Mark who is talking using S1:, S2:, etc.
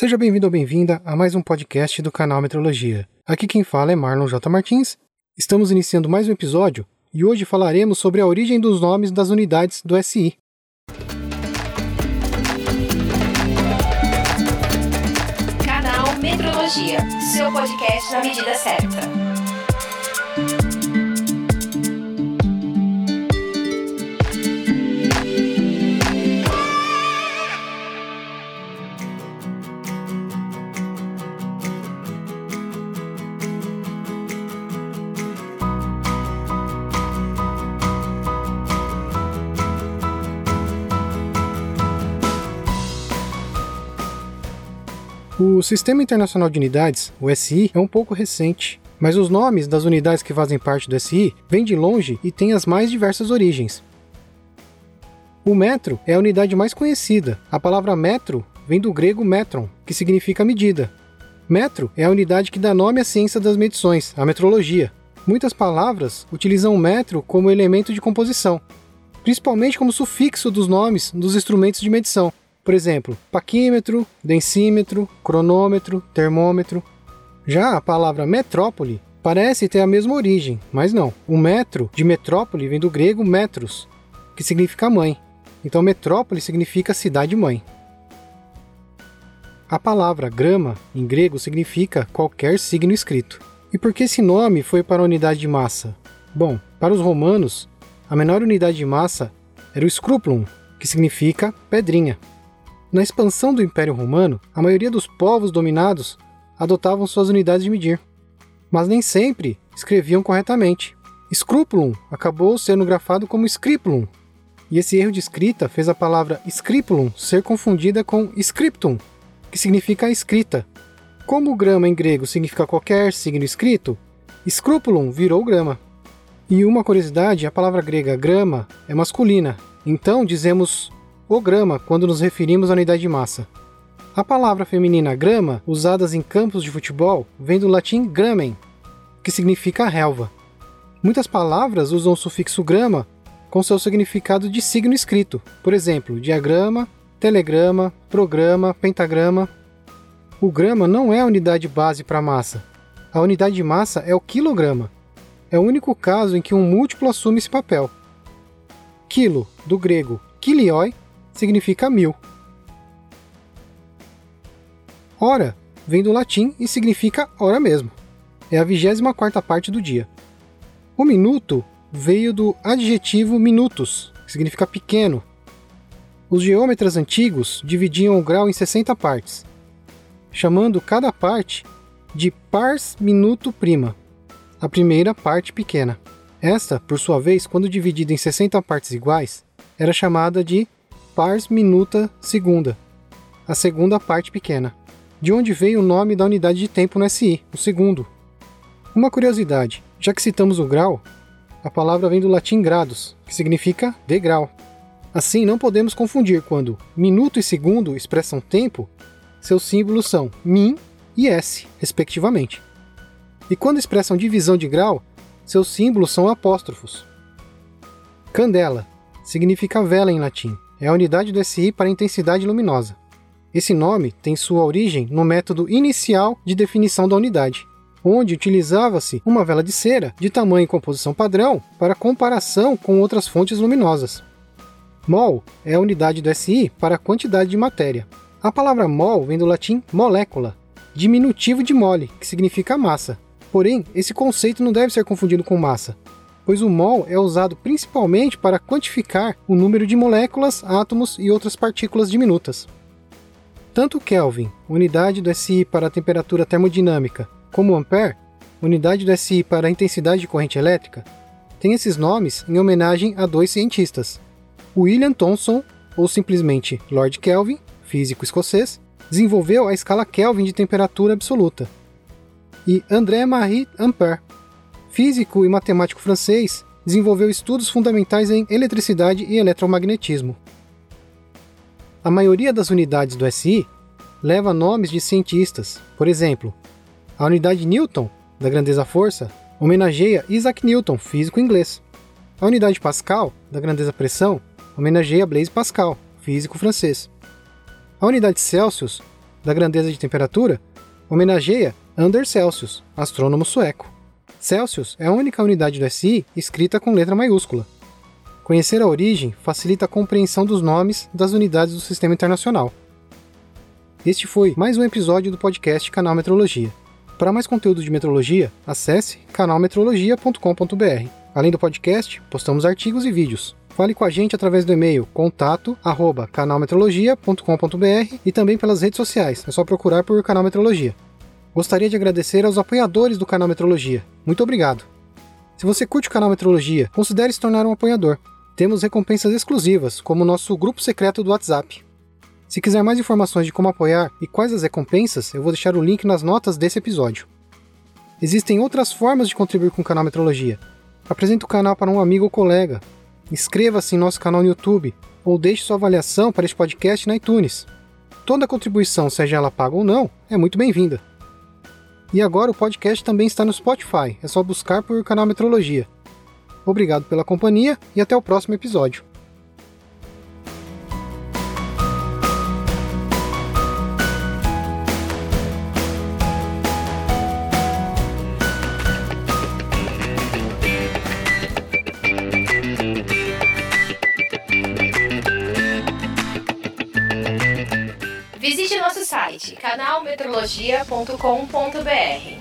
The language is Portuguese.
S1: Seja bem-vindo ou bem-vinda a mais um podcast do canal Metrologia. Aqui quem fala é Marlon J. Martins. Estamos iniciando mais um episódio e hoje falaremos sobre a origem dos nomes das unidades do SI.
S2: Canal Metrologia, seu podcast na medida certa.
S1: O Sistema Internacional de Unidades, o SI, é um pouco recente, mas os nomes das unidades que fazem parte do SI vêm de longe e têm as mais diversas origens. O metro é a unidade mais conhecida. A palavra metro vem do grego metron, que significa medida. Metro é a unidade que dá nome à ciência das medições, a metrologia. Muitas palavras utilizam metro como elemento de composição, principalmente como sufixo dos nomes dos instrumentos de medição, por exemplo, paquímetro, densímetro, cronômetro, termômetro. Já a palavra metrópole parece ter a mesma origem, mas não. O metro de metrópole vem do grego metros, que significa mãe. Então metrópole significa cidade-mãe. A palavra grama, em grego, significa qualquer signo escrito. E por que esse nome foi para a unidade de massa? Bom, para os romanos, a menor unidade de massa era o scrupulum, que significa pedrinha. Na expansão do Império Romano, a maioria dos povos dominados adotavam suas unidades de medir, mas nem sempre escreviam corretamente. Scrupulum acabou sendo grafado como scripulum, e esse erro de escrita fez a palavra scripulum ser confundida com scriptum, que significa escrita. Como grama em grego significa qualquer signo escrito, scrupulum virou grama. E uma curiosidade, a palavra grega grama é masculina, então dizemos o grama quando nos referimos à unidade de massa. A palavra feminina grama, usada em campos de futebol, vem do latim gramen, que significa relva. Muitas palavras usam o sufixo grama com seu significado de signo escrito, por exemplo, diagrama, telegrama, programa, pentagrama. O grama não é a unidade base para massa. A unidade de massa é o quilograma. É o único caso em que um múltiplo assume esse papel. Quilo, do grego kilioi, significa mil. Hora vem do latim e significa hora mesmo. É a 24 parte do dia. O minuto veio do adjetivo minutus, que significa pequeno. Os geômetras antigos dividiam o grau em 60 partes, chamando cada parte de pars minuto prima, a primeira parte pequena. Esta, por sua vez, quando dividida em 60 partes iguais, era chamada de pars minuta segunda, a segunda parte pequena, de onde veio o nome da unidade de tempo no SI, o segundo. Uma curiosidade, já que citamos o grau, a palavra vem do latim grados, que significa degrau. Assim, não podemos confundir quando minuto e segundo expressam tempo, seus símbolos são min e s, respectivamente. E quando expressam divisão de grau, seus símbolos são apóstrofos. Candela significa vela em latim é a unidade do SI para intensidade luminosa. Esse nome tem sua origem no método inicial de definição da unidade, onde utilizava-se uma vela de cera de tamanho e composição padrão para comparação com outras fontes luminosas. Mol é a unidade do SI para a quantidade de matéria. A palavra mol vem do latim molécula, diminutivo de mole, que significa massa. Porém, esse conceito não deve ser confundido com massa, pois o mol é usado principalmente para quantificar o número de moléculas, átomos e outras partículas diminutas. Tanto Kelvin, unidade do SI para a temperatura termodinâmica, como Ampere, unidade do SI para a intensidade de corrente elétrica, têm esses nomes em homenagem a dois cientistas. William Thomson, ou simplesmente Lord Kelvin, físico escocês, desenvolveu a escala Kelvin de temperatura absoluta. E André-Marie Ampère, físico e matemático francês, desenvolveu estudos fundamentais em eletricidade e eletromagnetismo. A maioria das unidades do SI leva nomes de cientistas. Por exemplo, a unidade Newton, da grandeza-força, homenageia Isaac Newton, físico inglês. A unidade Pascal, da grandeza-pressão, homenageia Blaise Pascal, físico francês. A unidade Celsius da grandeza de temperatura homenageia Anders Celsius, astrônomo sueco. Celsius é a única unidade do SI escrita com letra maiúscula. Conhecer a origem facilita a compreensão dos nomes das unidades do Sistema Internacional. Este foi mais um episódio do podcast Canal Metrologia. Para mais conteúdo de metrologia, acesse canalmetrologia.com.br. Além do podcast, postamos artigos e vídeos. Fale com a gente através do e-mail contato@canalmetrologia.com.br e também pelas redes sociais. É só procurar por Canal Metrologia. Gostaria de agradecer aos apoiadores do canal Metrologia. Muito obrigado. Se você curte o canal Metrologia, considere se tornar um apoiador. Temos recompensas exclusivas, como o nosso grupo secreto do WhatsApp. Se quiser mais informações de como apoiar e quais as recompensas, eu vou deixar o link nas notas desse episódio. Existem outras formas de contribuir com o canal Metrologia. Apresente o canal para um amigo ou colega. Inscreva-se em nosso canal no YouTube ou deixe sua avaliação para este podcast na iTunes. Toda contribuição, seja ela paga ou não, é muito bem-vinda. E agora o podcast também está no Spotify, é só buscar por canal Metrologia. Obrigado pela companhia e até o próximo episódio.
S2: canalmetrologia.com.br.